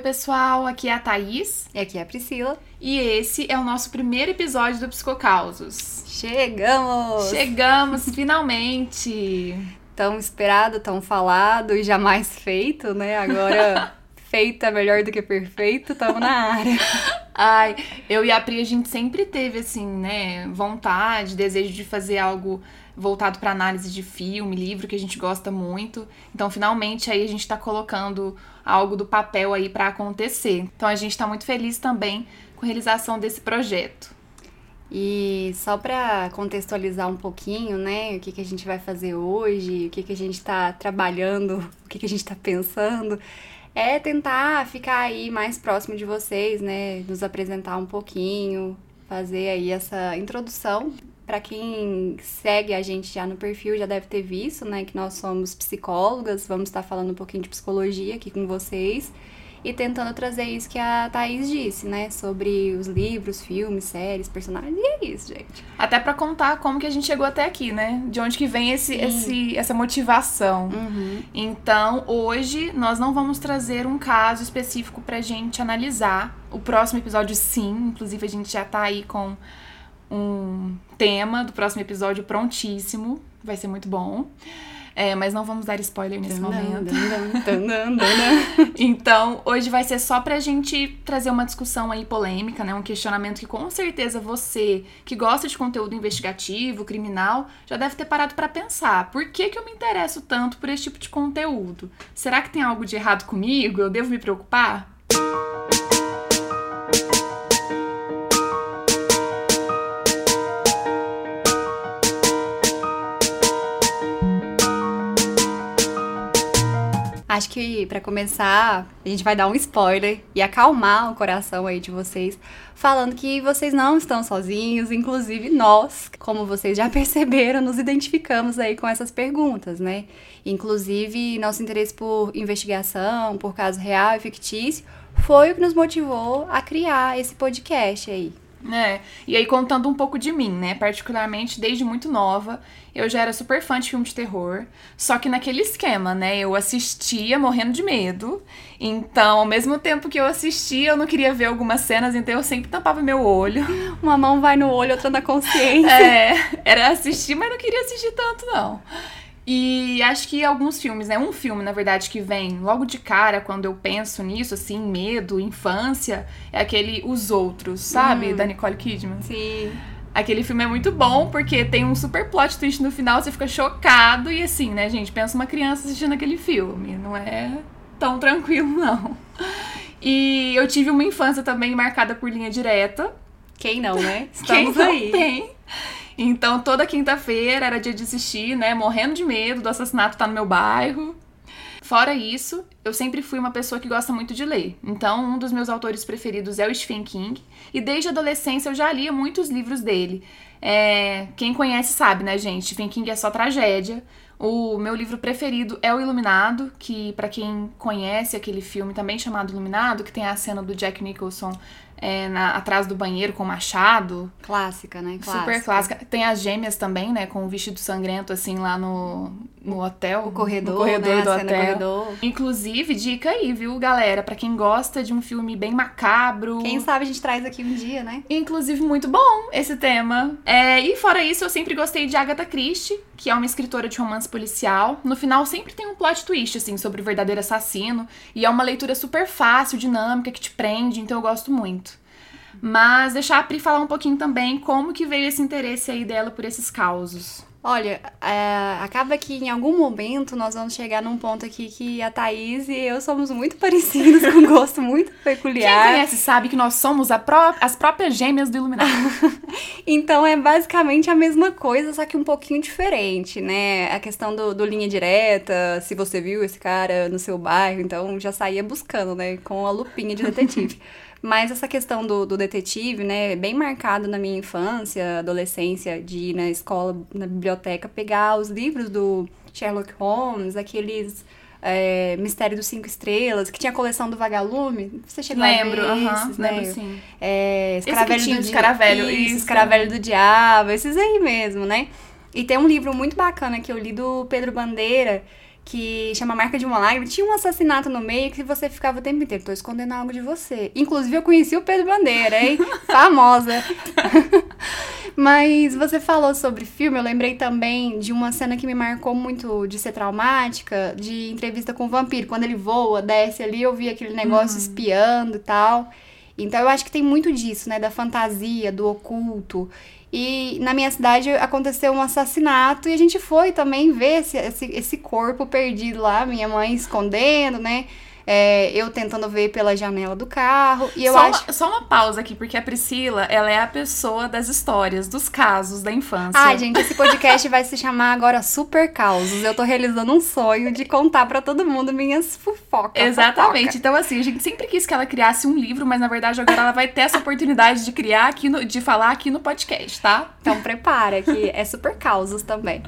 Oi, pessoal, aqui é a Thaís. E aqui é a Priscila. E esse é o nosso primeiro episódio do Psicocausos. Chegamos! Chegamos, finalmente! Tão esperado, tão falado e jamais feito, né? Agora feito é melhor do que perfeito, estamos na área. Ai, eu e a Pri, a gente sempre teve, assim, né, vontade, desejo de fazer algo voltado para análise de filme, livro que a gente gosta muito. Então, finalmente aí a gente está colocando algo do papel aí para acontecer. Então, a gente está muito feliz também com a realização desse projeto. E só para contextualizar um pouquinho, né, o que, que a gente vai fazer hoje, o que, que a gente está trabalhando, o que, que a gente está pensando, é tentar ficar aí mais próximo de vocês, né, nos apresentar um pouquinho, fazer aí essa introdução para quem segue a gente já no perfil, já deve ter visto, né, que nós somos psicólogas, vamos estar falando um pouquinho de psicologia aqui com vocês e tentando trazer isso que a Thaís disse, né, sobre os livros, filmes, séries, personagens, e é isso, gente. Até para contar como que a gente chegou até aqui, né, de onde que vem esse, esse essa motivação. Uhum. Então, hoje nós não vamos trazer um caso específico pra gente analisar. O próximo episódio sim, inclusive a gente já tá aí com um tema do próximo episódio prontíssimo. Vai ser muito bom. É, mas não vamos dar spoiler nesse momento. então, hoje vai ser só pra gente trazer uma discussão aí polêmica, né? Um questionamento que com certeza você, que gosta de conteúdo investigativo, criminal, já deve ter parado para pensar. Por que, que eu me interesso tanto por esse tipo de conteúdo? Será que tem algo de errado comigo? Eu devo me preocupar? Acho que para começar, a gente vai dar um spoiler e acalmar o coração aí de vocês, falando que vocês não estão sozinhos, inclusive nós, como vocês já perceberam, nos identificamos aí com essas perguntas, né? Inclusive, nosso interesse por investigação, por caso real e fictício, foi o que nos motivou a criar esse podcast aí. É, e aí contando um pouco de mim, né? Particularmente desde muito nova, eu já era super fã de filme de terror, só que naquele esquema, né? Eu assistia morrendo de medo. Então, ao mesmo tempo que eu assistia, eu não queria ver algumas cenas, então eu sempre tampava meu olho. Uma mão vai no olho, outra na consciência. É, era assistir, mas não queria assistir tanto, não. E acho que alguns filmes, né? Um filme, na verdade, que vem logo de cara quando eu penso nisso, assim, medo, infância, é aquele Os Outros, sabe? Hum. Da Nicole Kidman. Sim. Aquele filme é muito bom porque tem um super plot twist no final, você fica chocado e assim, né, gente? Pensa uma criança assistindo aquele filme. Não é tão tranquilo, não. E eu tive uma infância também marcada por linha direta. Quem não, né? Estamos Quem aí. Tem. Então, toda quinta-feira era dia de assistir, né? Morrendo de medo do assassinato tá no meu bairro. Fora isso, eu sempre fui uma pessoa que gosta muito de ler. Então, um dos meus autores preferidos é o Stephen King. E desde a adolescência eu já lia muitos livros dele. É, quem conhece sabe, né, gente? Stephen King é só tragédia. O meu livro preferido é O Iluminado, que para quem conhece aquele filme também chamado Iluminado, que tem a cena do Jack Nicholson é, na, atrás do banheiro com o machado. Clássica, né? Clássica. Super clássica. Tem as gêmeas também, né? Com o vestido sangrento, assim, lá no, no hotel. O corredor, no corredor né? do hotel. corredor. Inclusive, dica aí, viu, galera? Pra quem gosta de um filme bem macabro. Quem sabe a gente traz aqui um dia, né? Inclusive, muito bom esse tema. É, e fora isso, eu sempre gostei de Agatha Christie, que é uma escritora de romance policial. No final, sempre tem um plot twist, assim, sobre o verdadeiro assassino. E é uma leitura super fácil, dinâmica, que te prende, então eu gosto muito. Mas deixar a Pri falar um pouquinho também como que veio esse interesse aí dela por esses causos. Olha, é, acaba que em algum momento nós vamos chegar num ponto aqui que a Thaís e eu somos muito parecidos, com um gosto muito peculiar. Quem conhece sabe que nós somos pró as próprias gêmeas do Iluminado. então é basicamente a mesma coisa, só que um pouquinho diferente, né? A questão do, do linha direta, se você viu esse cara no seu bairro, então já saía buscando, né? Com a lupinha de detetive. Mas essa questão do, do detetive, né, é bem marcado na minha infância, adolescência, de ir na escola, na biblioteca, pegar os livros do Sherlock Holmes, aqueles é, Mistério dos Cinco Estrelas, que tinha a coleção do Vagalume. Você chegou lembro, a ver aham, esses, né? lembro sim. É, Escaravelho do escaravelho, isso. Escaravelho do Diabo, esses aí mesmo, né? E tem um livro muito bacana que eu li do Pedro Bandeira, que chama Marca de uma Lágrima, tinha um assassinato no meio que você ficava o tempo inteiro, tô escondendo algo de você. Inclusive, eu conheci o Pedro Bandeira, hein? Famosa. Mas você falou sobre filme, eu lembrei também de uma cena que me marcou muito de ser traumática, de entrevista com o vampiro. Quando ele voa, desce ali, eu vi aquele negócio uhum. espiando e tal. Então eu acho que tem muito disso, né? Da fantasia, do oculto. E na minha cidade aconteceu um assassinato e a gente foi também ver esse, esse, esse corpo perdido lá, minha mãe escondendo, né? É, eu tentando ver pela janela do carro. E eu só acho. Uma, só uma pausa aqui, porque a Priscila, ela é a pessoa das histórias, dos casos da infância. Ai, gente, esse podcast vai se chamar agora Super Causos. Eu tô realizando um sonho de contar para todo mundo minhas fofocas. Exatamente. Fofoca. Então, assim, a gente sempre quis que ela criasse um livro, mas na verdade agora ela vai ter essa oportunidade de criar aqui no, de falar aqui no podcast, tá? Então prepara, que é super causos também.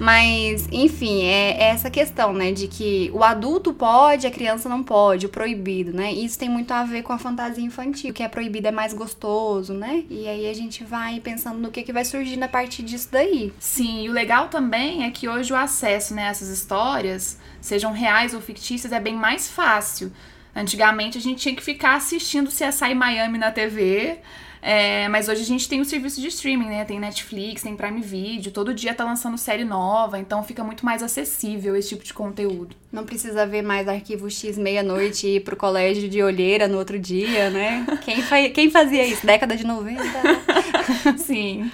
Mas, enfim, é, é essa questão, né, de que o adulto pode, a criança não pode, o proibido, né? Isso tem muito a ver com a fantasia infantil. O que é proibido é mais gostoso, né? E aí a gente vai pensando no que, que vai surgindo a partir disso daí. Sim, e o legal também é que hoje o acesso né, a essas histórias, sejam reais ou fictícias, é bem mais fácil. Antigamente a gente tinha que ficar assistindo CSI Miami na TV é, mas hoje a gente tem o serviço de streaming, né? Tem Netflix, tem Prime Video, todo dia tá lançando série nova, então fica muito mais acessível esse tipo de conteúdo. Não precisa ver mais arquivo X meia-noite e ir pro colégio de olheira no outro dia, né? Quem, fa quem fazia isso? Década de 90? Sim.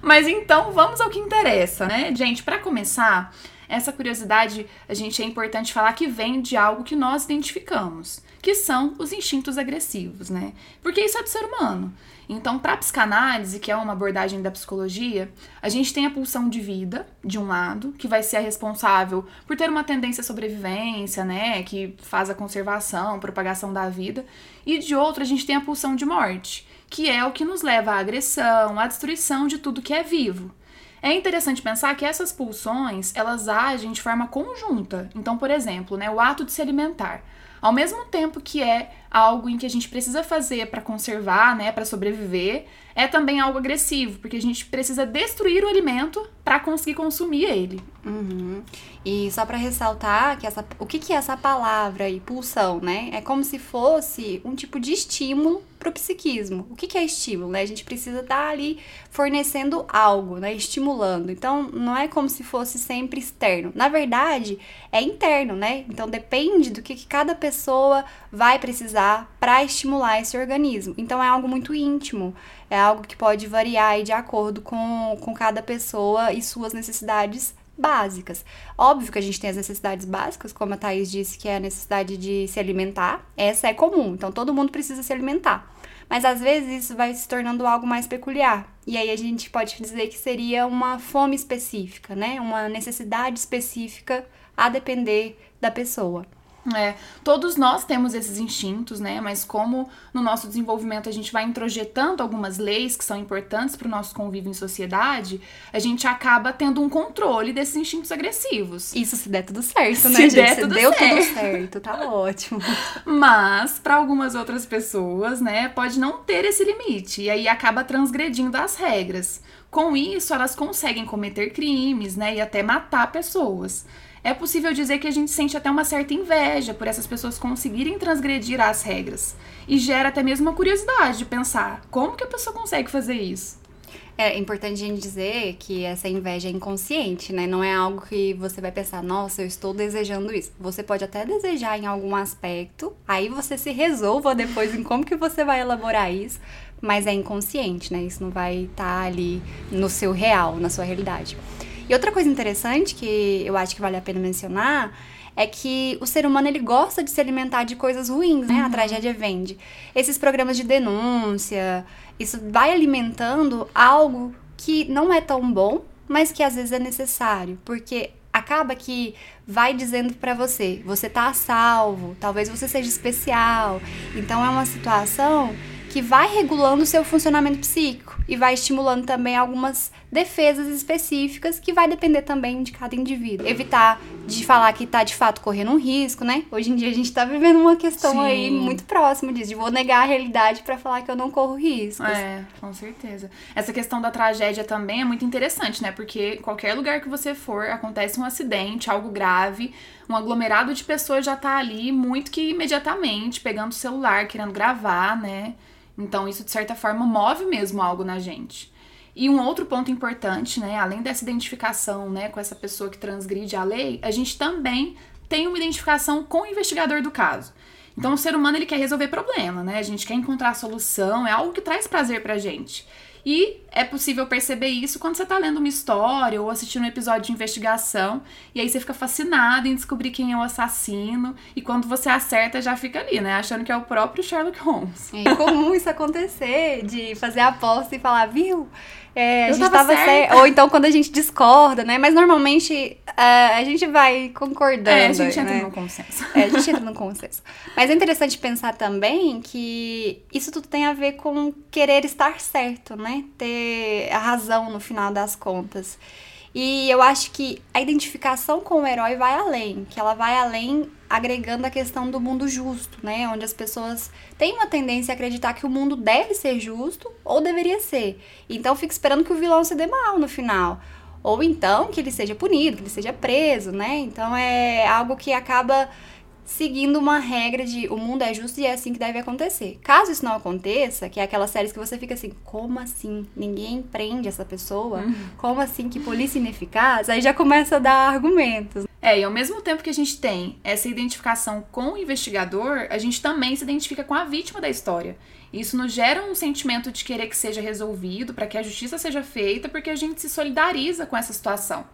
Mas então vamos ao que interessa, né? Gente, para começar, essa curiosidade a gente é importante falar que vem de algo que nós identificamos, que são os instintos agressivos, né? Porque isso é do ser humano. Então, para a psicanálise, que é uma abordagem da psicologia, a gente tem a pulsão de vida, de um lado, que vai ser a responsável por ter uma tendência à sobrevivência, né, que faz a conservação, propagação da vida, e de outro, a gente tem a pulsão de morte, que é o que nos leva à agressão, à destruição de tudo que é vivo. É interessante pensar que essas pulsões, elas agem de forma conjunta. Então, por exemplo, né, o ato de se alimentar. Ao mesmo tempo que é algo em que a gente precisa fazer para conservar, né, para sobreviver, é também algo agressivo, porque a gente precisa destruir o alimento para conseguir consumir ele. Uhum. E só para ressaltar que essa, o que, que é essa palavra aí, pulsão, né? É como se fosse um tipo de estímulo pro psiquismo. O que, que é estímulo, né? A gente precisa estar tá ali fornecendo algo, né? Estimulando. Então, não é como se fosse sempre externo. Na verdade, é interno, né? Então, depende do que, que cada pessoa vai precisar para estimular esse organismo. Então, é algo muito íntimo. É algo que pode variar de acordo com, com cada pessoa e suas necessidades básicas. Óbvio que a gente tem as necessidades básicas, como a Thaís disse, que é a necessidade de se alimentar. Essa é comum, então todo mundo precisa se alimentar. Mas às vezes isso vai se tornando algo mais peculiar. E aí a gente pode dizer que seria uma fome específica, né? Uma necessidade específica a depender da pessoa. É, todos nós temos esses instintos, né? Mas como no nosso desenvolvimento a gente vai introjetando algumas leis que são importantes para o nosso convívio em sociedade, a gente acaba tendo um controle desses instintos agressivos. Isso se der tudo certo, né, se gente? Der tudo deu certo. tudo certo, tá ótimo. Mas para algumas outras pessoas, né, pode não ter esse limite e aí acaba transgredindo as regras. Com isso, elas conseguem cometer crimes, né, e até matar pessoas é possível dizer que a gente sente até uma certa inveja por essas pessoas conseguirem transgredir as regras. E gera até mesmo uma curiosidade de pensar como que a pessoa consegue fazer isso. É importante a gente dizer que essa inveja é inconsciente, né? Não é algo que você vai pensar, nossa, eu estou desejando isso. Você pode até desejar em algum aspecto, aí você se resolva depois em como que você vai elaborar isso, mas é inconsciente, né? Isso não vai estar tá ali no seu real, na sua realidade. E outra coisa interessante que eu acho que vale a pena mencionar é que o ser humano ele gosta de se alimentar de coisas ruins, né? Uhum. A tragédia vende. Esses programas de denúncia, isso vai alimentando algo que não é tão bom, mas que às vezes é necessário, porque acaba que vai dizendo para você, você tá a salvo, talvez você seja especial. Então é uma situação que vai regulando o seu funcionamento psíquico e vai estimulando também algumas defesas específicas que vai depender também de cada indivíduo. Evitar de falar que tá de fato correndo um risco, né? Hoje em dia a gente tá vivendo uma questão Sim. aí muito próxima disso, de vou negar a realidade para falar que eu não corro riscos. É, com certeza. Essa questão da tragédia também é muito interessante, né? Porque qualquer lugar que você for, acontece um acidente, algo grave, um aglomerado de pessoas já tá ali muito que imediatamente pegando o celular, querendo gravar, né? Então isso de certa forma move mesmo algo na gente. E um outro ponto importante, né, além dessa identificação, né, com essa pessoa que transgride a lei, a gente também tem uma identificação com o investigador do caso. Então o ser humano ele quer resolver problema, né? A gente quer encontrar solução, é algo que traz prazer pra gente. E é possível perceber isso quando você está lendo uma história ou assistindo um episódio de investigação, e aí você fica fascinado em descobrir quem é o assassino, e quando você acerta, já fica ali, né? Achando que é o próprio Sherlock Holmes. É comum isso acontecer, de fazer aposta e falar, viu? É, a gente tava, certa. Ou então quando a gente discorda, né? Mas normalmente uh, a gente vai concordando. É, a gente entra né? no consenso. É, a gente entra no consenso. Mas é interessante pensar também que isso tudo tem a ver com querer estar certo, né? Ter a razão no final das contas. E eu acho que a identificação com o herói vai além, que ela vai além agregando a questão do mundo justo, né? Onde as pessoas têm uma tendência a acreditar que o mundo deve ser justo ou deveria ser. Então fica esperando que o vilão se dê mal no final. Ou então que ele seja punido, que ele seja preso, né? Então é algo que acaba seguindo uma regra de o mundo é justo e é assim que deve acontecer. Caso isso não aconteça, que é aquelas séries que você fica assim, como assim? Ninguém prende essa pessoa? Uhum. Como assim? Que polícia ineficaz? Aí já começa a dar argumentos. É, e ao mesmo tempo que a gente tem essa identificação com o investigador, a gente também se identifica com a vítima da história. Isso nos gera um sentimento de querer que seja resolvido, para que a justiça seja feita, porque a gente se solidariza com essa situação.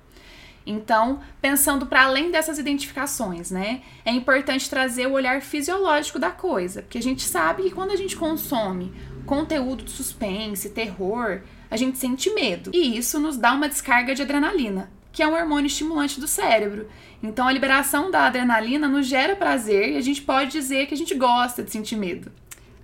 Então, pensando para além dessas identificações, né, é importante trazer o olhar fisiológico da coisa, porque a gente sabe que quando a gente consome conteúdo de suspense, terror, a gente sente medo. E isso nos dá uma descarga de adrenalina, que é um hormônio estimulante do cérebro. Então, a liberação da adrenalina nos gera prazer e a gente pode dizer que a gente gosta de sentir medo.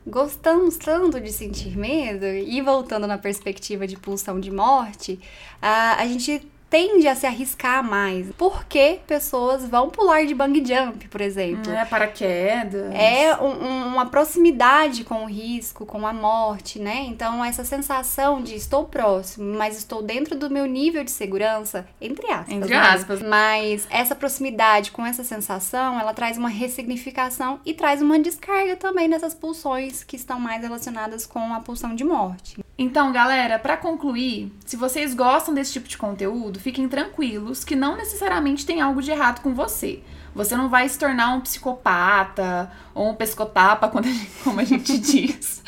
Gostamos tanto de sentir medo, e voltando na perspectiva de pulsão de morte, a, a gente tende a se arriscar mais. Porque pessoas vão pular de bang jump, por exemplo. É, paraquedas. É um, uma proximidade com o risco, com a morte, né? Então, essa sensação de estou próximo, mas estou dentro do meu nível de segurança, entre aspas. Entre né? aspas. Mas essa proximidade com essa sensação, ela traz uma ressignificação e traz uma descarga também dessas pulsões que estão mais relacionadas com a pulsão de morte. Então, galera, para concluir, se vocês gostam desse tipo de conteúdo, fiquem tranquilos que não necessariamente tem algo de errado com você. Você não vai se tornar um psicopata ou um pescotapa, quando a gente, como a gente diz.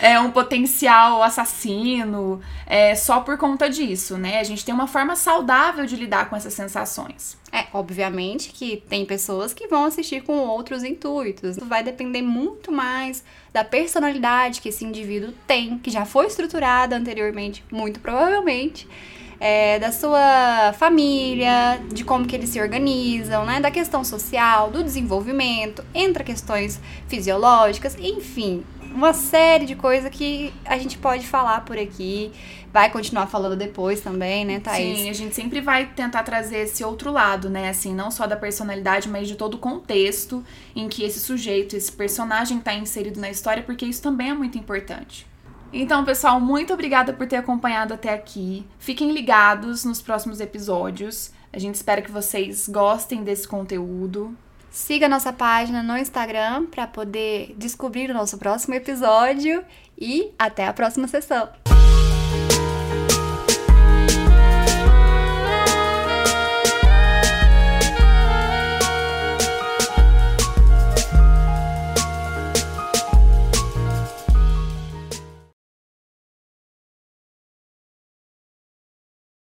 É um potencial assassino, é, só por conta disso, né? A gente tem uma forma saudável de lidar com essas sensações. É, obviamente que tem pessoas que vão assistir com outros intuitos. Vai depender muito mais da personalidade que esse indivíduo tem, que já foi estruturada anteriormente, muito provavelmente é, da sua família, de como que eles se organizam, né? Da questão social, do desenvolvimento, entra questões fisiológicas, enfim, uma série de coisas que a gente pode falar por aqui. Vai continuar falando depois também, né, Thaís? Sim, a gente sempre vai tentar trazer esse outro lado, né? Assim, não só da personalidade, mas de todo o contexto em que esse sujeito, esse personagem está inserido na história, porque isso também é muito importante. Então, pessoal, muito obrigada por ter acompanhado até aqui. Fiquem ligados nos próximos episódios. A gente espera que vocês gostem desse conteúdo. Siga nossa página no Instagram para poder descobrir o nosso próximo episódio e até a próxima sessão.